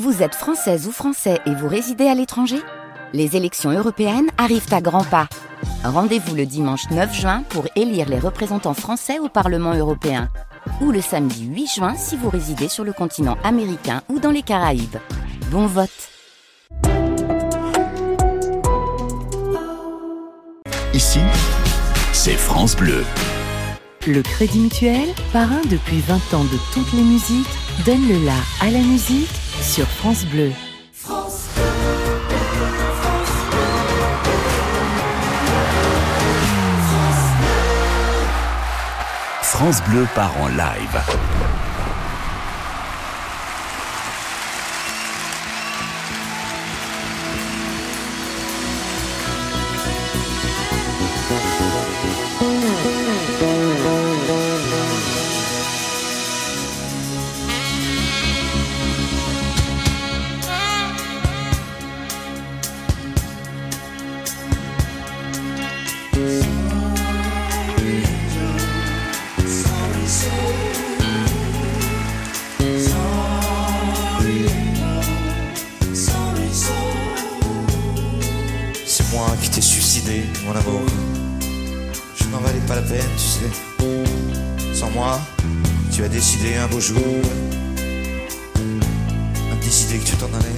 Vous êtes française ou français et vous résidez à l'étranger? Les élections européennes arrivent à grands pas. Rendez-vous le dimanche 9 juin pour élire les représentants français au Parlement européen. Ou le samedi 8 juin si vous résidez sur le continent américain ou dans les Caraïbes. Bon vote Ici, c'est France Bleu. Le Crédit Mutuel, parrain depuis 20 ans de toutes les musiques, donne le la à la musique sur France Bleu. France Bleu part en live. Beau jour. A décidé que tu t'en allais.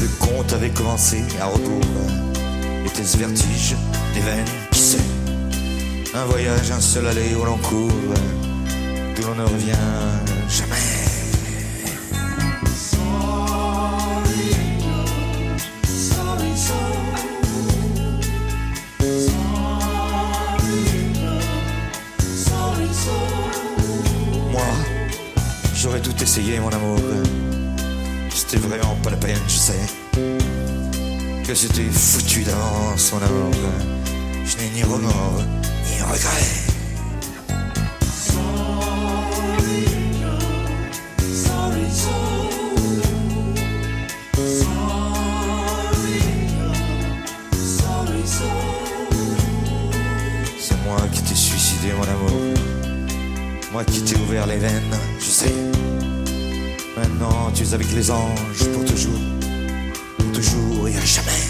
Le conte avait commencé à rebours. Était-ce vertige des veines Qui sait? Un voyage, un seul aller au long cours, d'où l'on ne revient jamais. Moi, j'aurais tout essayé, mon amour. C'était vraiment pas la peine, je sais que c'était foutu d'avance, mon amour. Je n'ai ni remords, ni regrets. Qui t'ai ouvert les veines, je sais. Maintenant, tu es avec les anges pour toujours pour toujours et à jamais.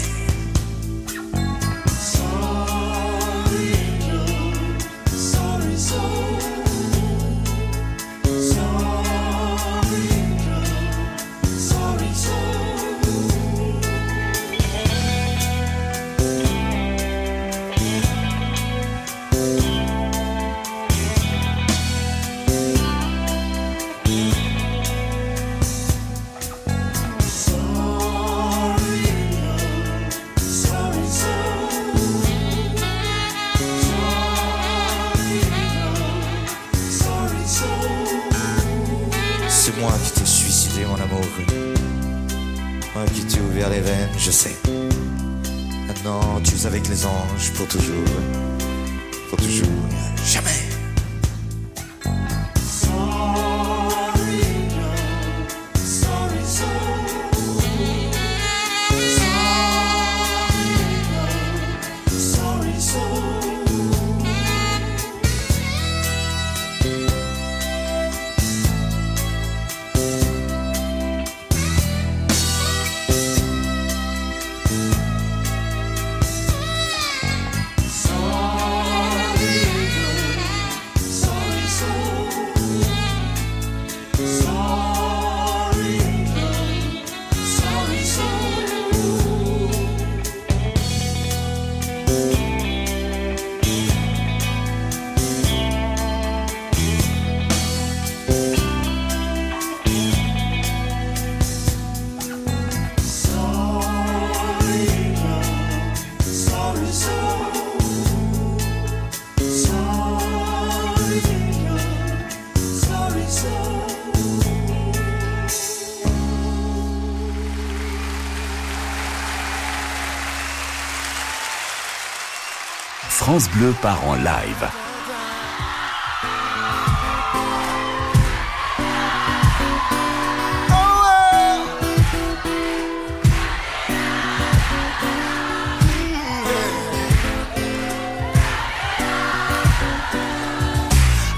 France Bleu part en live.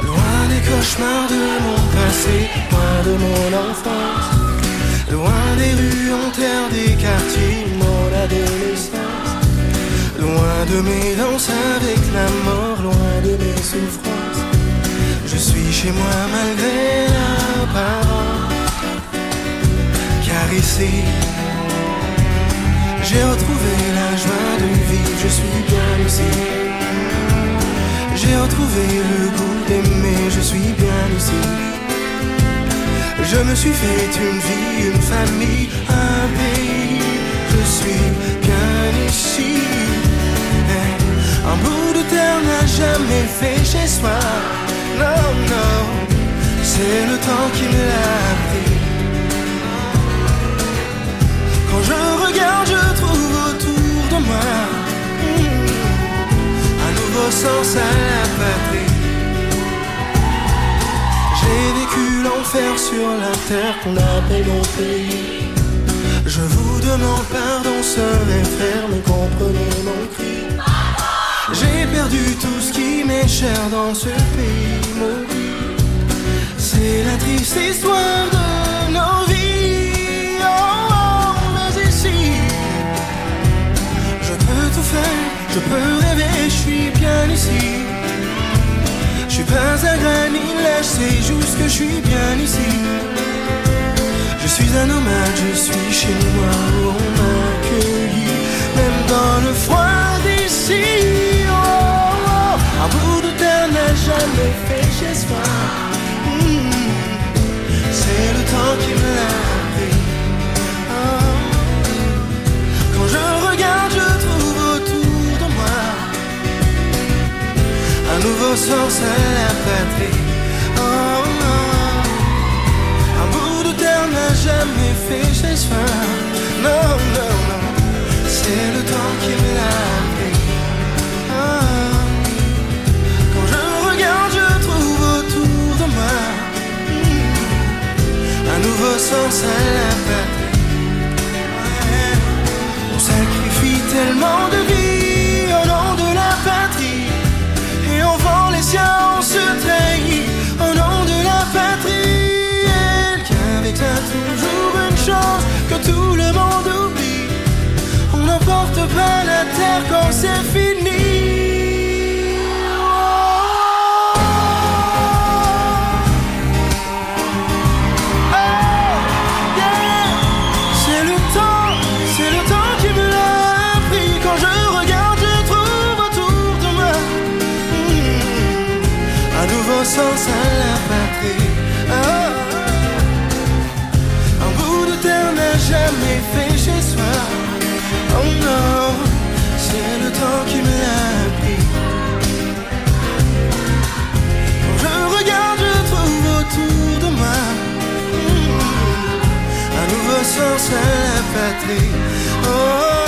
Loin des cauchemars de mon passé, loin de mon enfance, loin des rues en terre des quartiers, mon adolescence de mes danses avec la mort, loin de mes souffrances. Je suis chez moi malgré l'apparence, caressé. J'ai retrouvé la joie de vivre, je suis bien ici. J'ai retrouvé le goût d'aimer, je suis bien ici. Je me suis fait une vie, une famille, un pays. Je suis bien ici. Un bout de terre n'a jamais fait chez soi. Non, non, c'est le temps qui me l'a pris. Quand je regarde, je trouve autour de moi hmm, un nouveau sens à la patrie. J'ai vécu l'enfer sur la terre qu'on appelle mon pays. Je vous demande pardon, sœurs et frères, mais comprenez mon cri. J'ai perdu tout ce qui m'est cher dans ce pays maudit. C'est la triste histoire de nos vies. Oh, oh, mais ici, je peux tout faire, je peux rêver, je suis bien ici. Je suis pas un granit lèche, c'est juste que je suis bien ici. Je suis un nomade, je suis chez moi à la patrie. Oh, oh. Un bout de terre n'a jamais fait chez soi. Non, non, non, c'est le temps qui me l'a pris. Oh. Quand je regarde, je trouve autour de moi un nouveau sens à la patrie. La terre quand c'est fini. Sens à la patrie.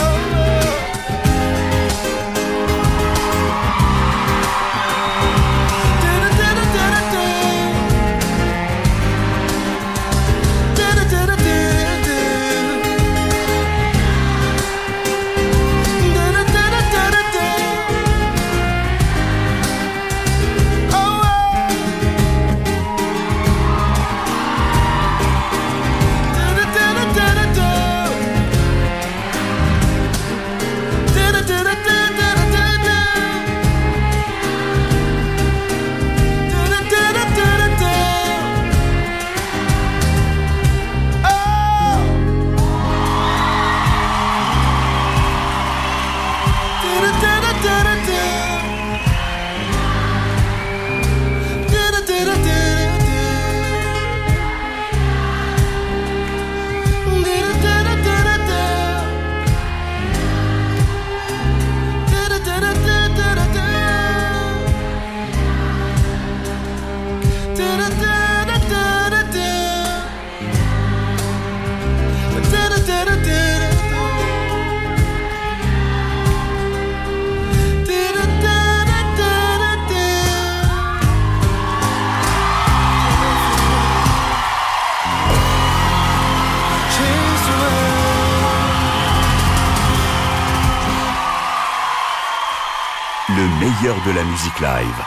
De la musique live.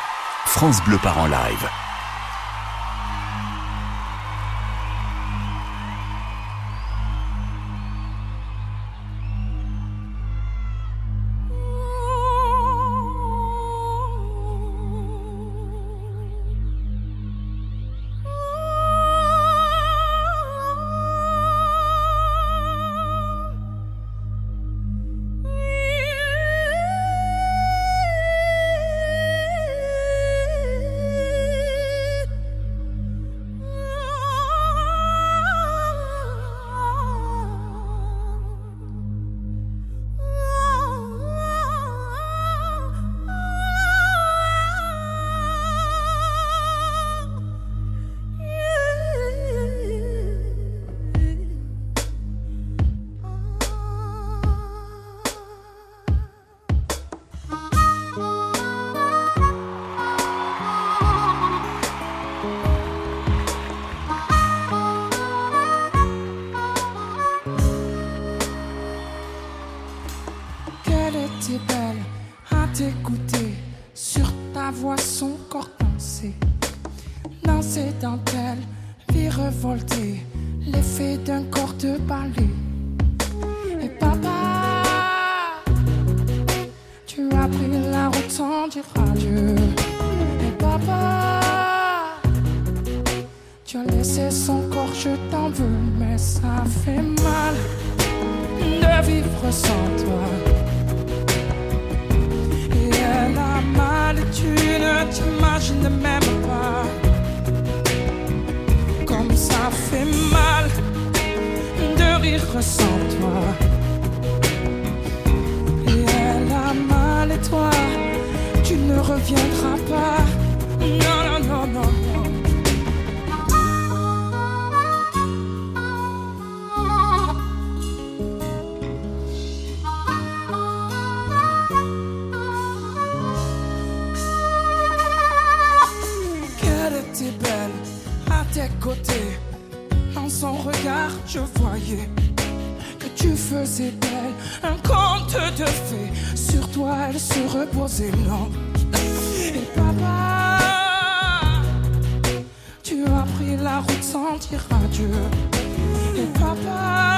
France Bleu part en live. L'effet d'un corps de balai. Et papa, tu as pris la route sans dire adieu. Et papa, tu as laissé son corps, je t'en veux, mais ça fait mal de vivre sans toi. Et elle a mal, tu ne t'imagines même pas ça fait mal de rire sans toi. Et elle a mal et toi, tu ne reviendras pas. Je voyais que tu faisais d'elle un conte de fées. Sur toi, elle se reposait, non. Et papa, tu as pris la route sans dire adieu. Et papa,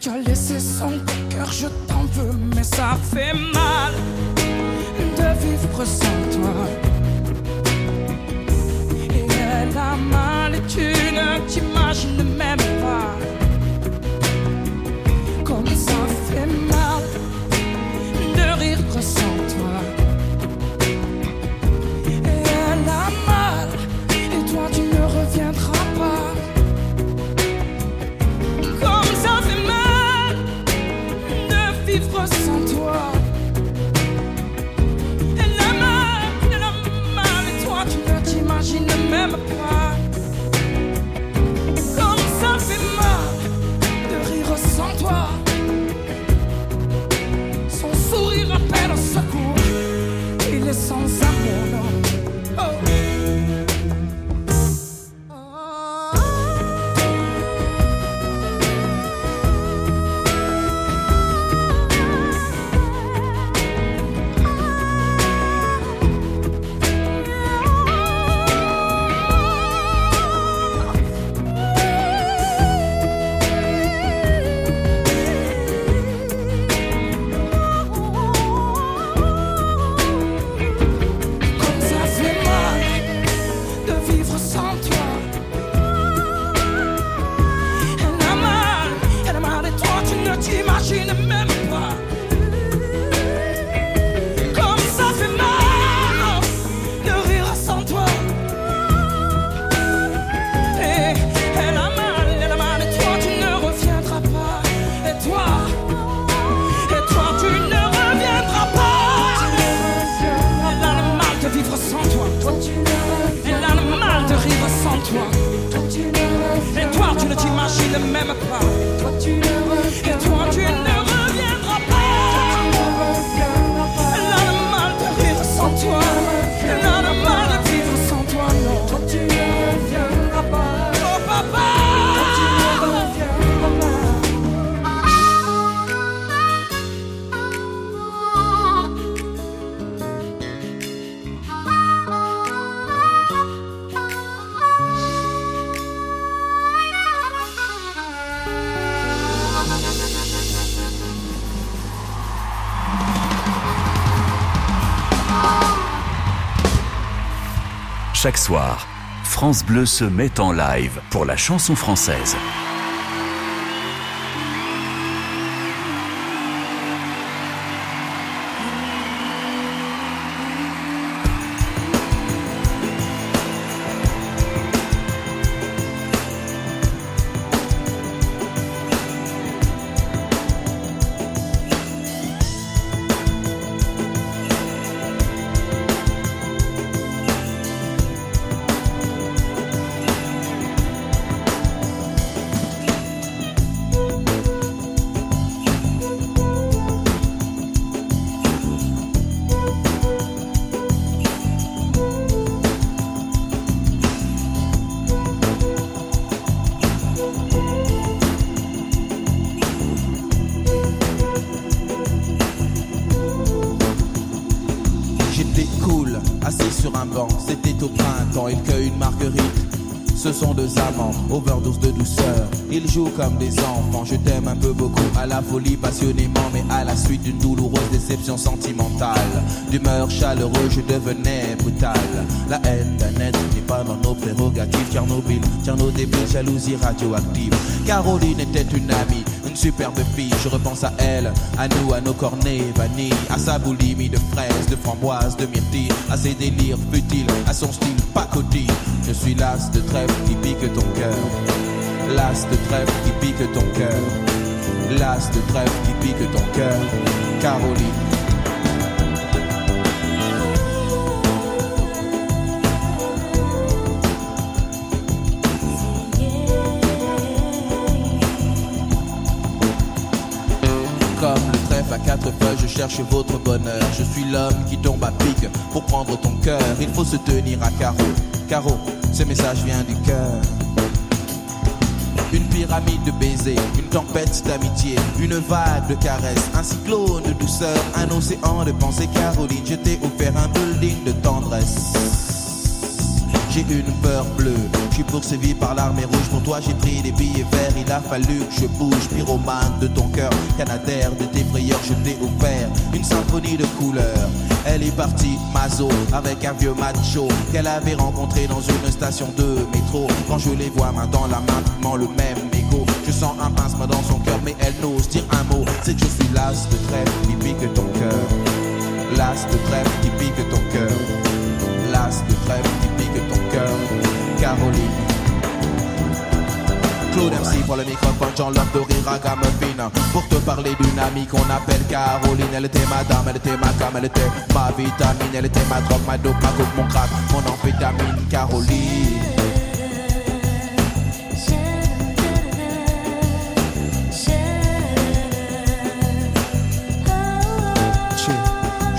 tu as laissé son cœur, je t'en veux, mais ça fait mal de vivre sans toi. Elle a mal et tu ne t'imagines même toi tu Chaque soir, France Bleu se met en live pour la chanson française. Au printemps, il cueille une marguerite. Ce sont deux amants, overdose de douceur. Ils jouent comme des enfants. Je t'aime un peu beaucoup, à la folie passionnément, mais à la suite d'une douloureuse déception sentimentale. D'humeur chaleureuse, je devenais brutal. La haine d'un être n'est pas dans nos prérogatives. Tchernobyl, Tcherno débile, jalousie radioactive. Caroline était une amie, une superbe fille. Je repense à elle, à nous, à nos cornets vanille, à sa boulimie de fraises, de framboises, de myrtilles, à ses délires futiles, à son style pacotille. Je suis las de trêve qui pique ton cœur. Las de trêve qui pique ton cœur. Las de trêve qui pique ton cœur. Caroline. Cherche votre bonheur. Je suis l'homme qui tombe à pic pour prendre ton cœur. Il faut se tenir à carreau. Carreau, ce message vient du cœur. Une pyramide de baisers, une tempête d'amitié, une vague de caresses, un cyclone de douceur, un océan de pensée. Caroline, je t'ai offert un building de tendresse. J'ai une peur bleue, je suis poursuivi par l'armée rouge. Pour toi, j'ai pris des billets verts. Il a fallu que je bouge. Pyromane de ton cœur, canadaire de tes frayeurs, je t'ai offert une symphonie de couleurs. Elle est partie, Mazo, avec un vieux macho qu'elle avait rencontré dans une station de métro. Quand je les vois main dans la main, le même égo. Je sens un pincement dans son cœur, mais elle n'ose dire un mot. C'est que je suis las de trêve qui pique ton cœur. Claude pour le microphone, Jean Love de rire à Gamuffin Pour te parler d'une amie qu'on appelle Caroline Elle était ma dame, elle était ma cam, elle était ma vitamine Elle était ma drogue, ma dope, ma coupe, mon crack, mon amphétamine Caroline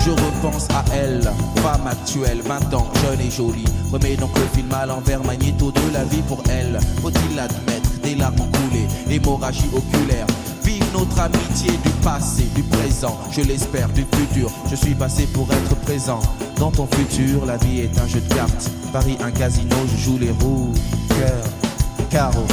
Je repense à elle, femme actuelle, 20 ans, jeune et jolie. Remets donc le film à l'envers, magnéto de la vie pour elle. Faut-il l'admettre, des larmes ont coulé, hémorragie oculaire. Vive notre amitié du passé, du présent, je l'espère, du futur. Je suis passé pour être présent. Dans ton futur, la vie est un jeu de cartes. Paris, un casino, je joue les roues. Cœur, carreau.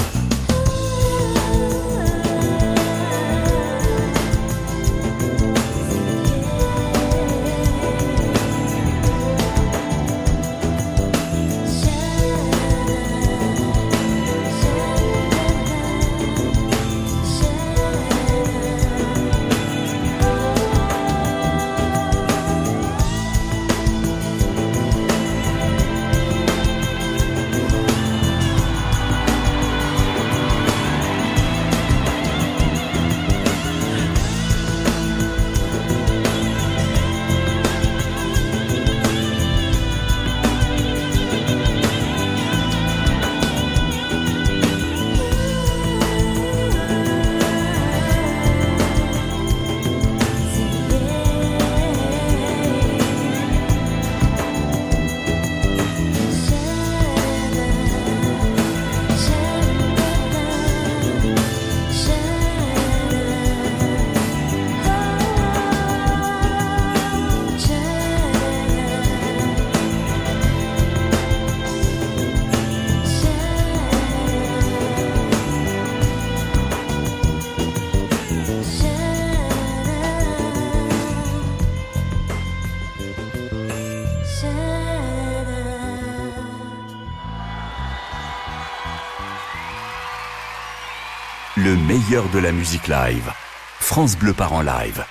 De la musique live. France Bleu part en live.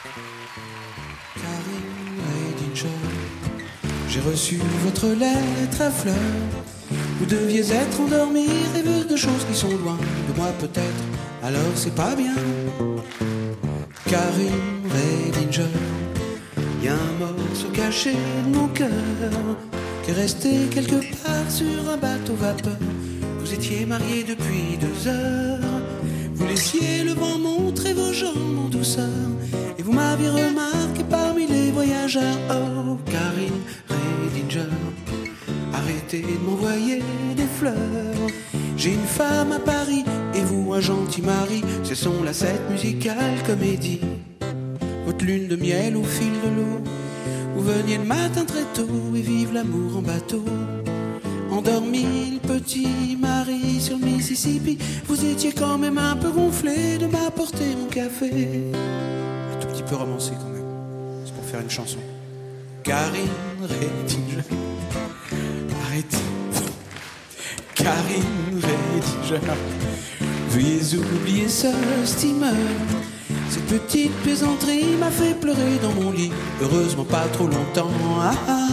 J'ai reçu votre lettre à fleurs. Vous deviez être endormi, rêveuse de choses qui sont loin de moi peut-être. Alors c'est pas bien. Karine Redinger, y a un morceau caché de mon cœur qui est resté quelque part sur un bateau vapeur. Vous étiez mariés depuis deux heures. Vous laissiez le vent montrer vos jambes en douceur. Et vous m'aviez remarqué parmi les voyageurs. Oh, Karine Redinger, arrêtez de m'envoyer des fleurs. J'ai une femme à Paris et vous un gentil mari. Ce sont la cette musicale comédie. Votre lune de miel au fil de l'eau. Vous veniez le matin très tôt et vive l'amour en bateau. Endormi le petit mari sur le Mississippi, vous étiez quand même un peu gonflé de m'apporter mon café. Un tout petit peu romancé quand même. C'est pour faire une chanson. Karine Redinger. Arrêtez. Karine Redinger. Veuillez oublier ce steamer. Cette petite plaisanterie m'a fait pleurer dans mon lit. Heureusement pas trop longtemps. Ah, ah.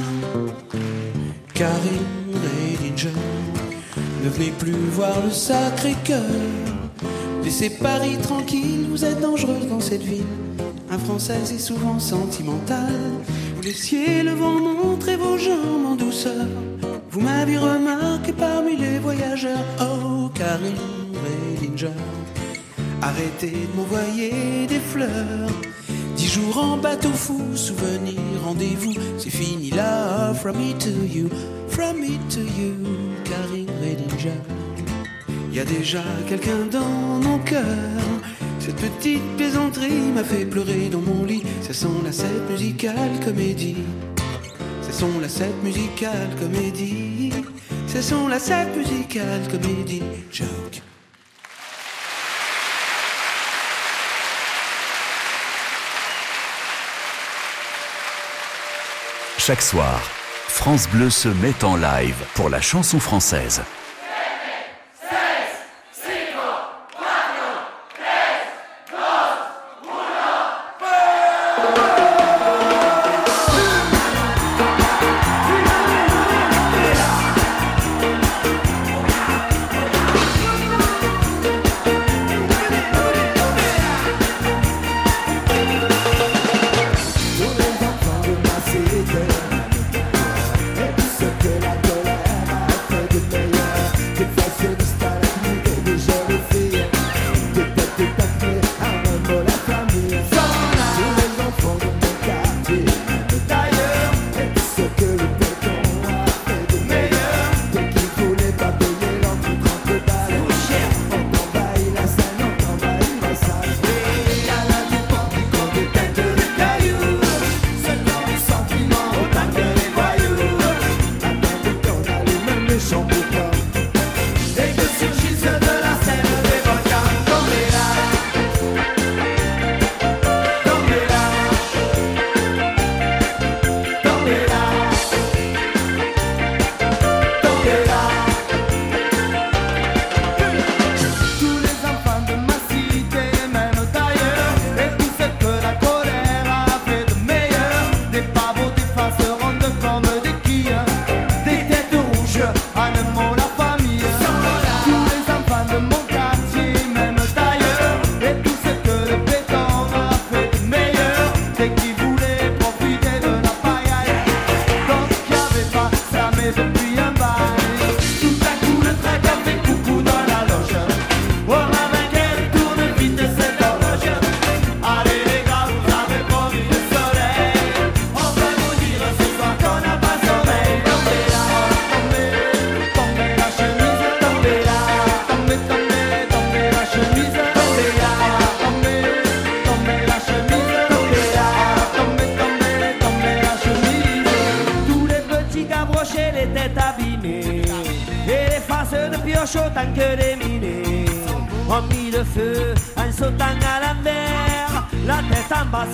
Ne venez plus voir le sacré cœur. Laissez Paris tranquille, vous êtes dangereuse dans cette ville. Un Français est souvent sentimental. Vous laissiez le vent montrer vos jambes en douceur. Vous m'avez remarqué parmi les voyageurs. Oh, Karine Redinger. Arrêtez de m'envoyer des fleurs. Jours en bateau fou, souvenir, rendez-vous. C'est fini là, from me to you, from me to you, Karine Redinger. Y a déjà quelqu'un dans mon cœur. Cette petite plaisanterie m'a fait pleurer dans mon lit. Ce sont la scène musicale comédie. Ce sont la scène musicale comédie. Ce sont la scène musicale comédie. Joke. Chaque soir, France Bleu se met en live pour la chanson française.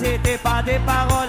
C'était pas des paroles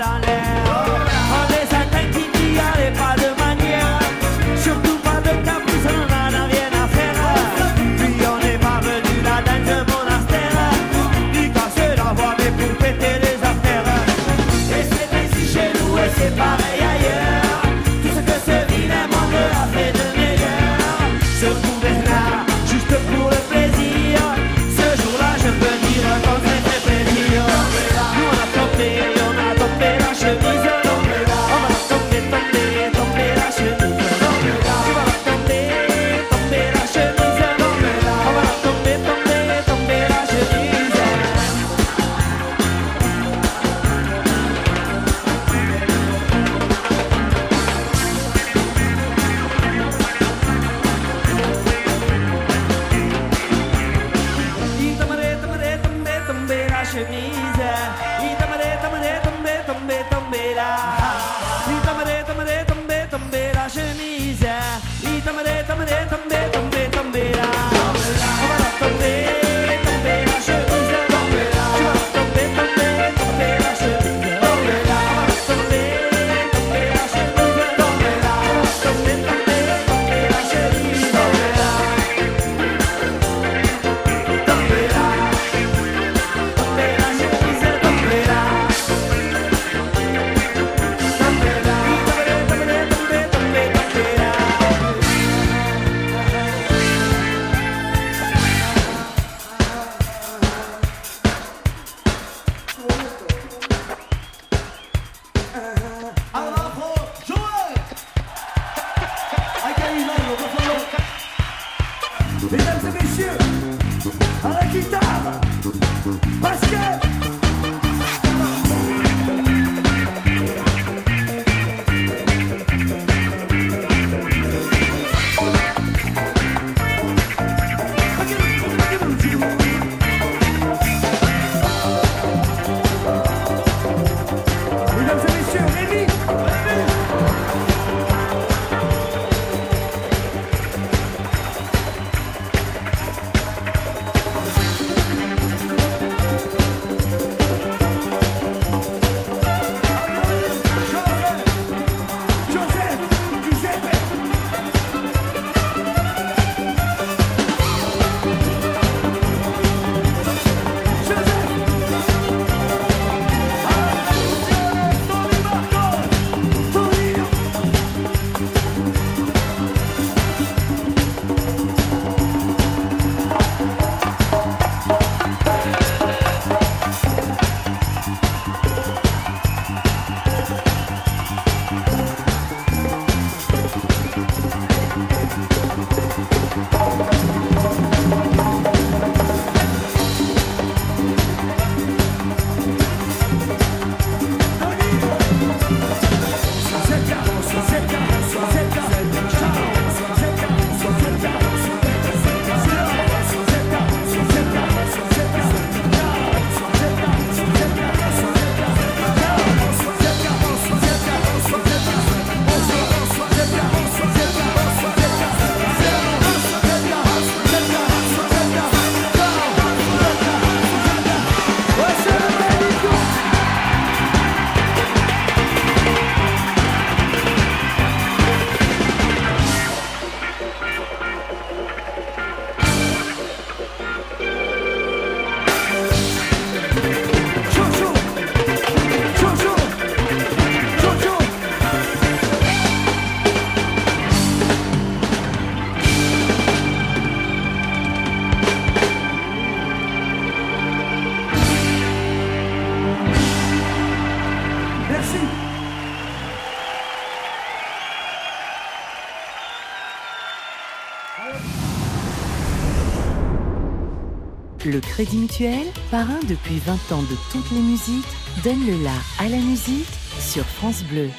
Le Crédit Mutuel, parrain depuis 20 ans de toutes les musiques, donne le la à la musique sur France Bleu.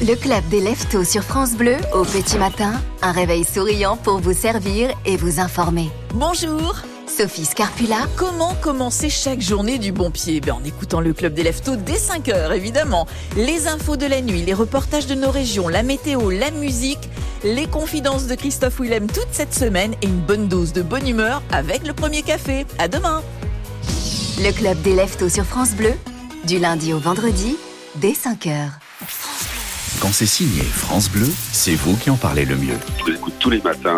Le club des Leftos sur France Bleu, au petit matin, un réveil souriant pour vous servir et vous informer. Bonjour Sophie Scarpula. Comment commencer chaque journée du bon pied? Ben, En écoutant le club des Leftos dès 5 heures, évidemment. Les infos de la nuit, les reportages de nos régions, la météo, la musique, les confidences de Christophe Willem toute cette semaine et une bonne dose de bonne humeur avec le premier café. À demain Le club des Leftos sur France Bleu, du lundi au vendredi, dès 5 heures. Quand c'est signé France Bleu, c'est vous qui en parlez le mieux. Je vous écoute tous les matins